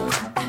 Show.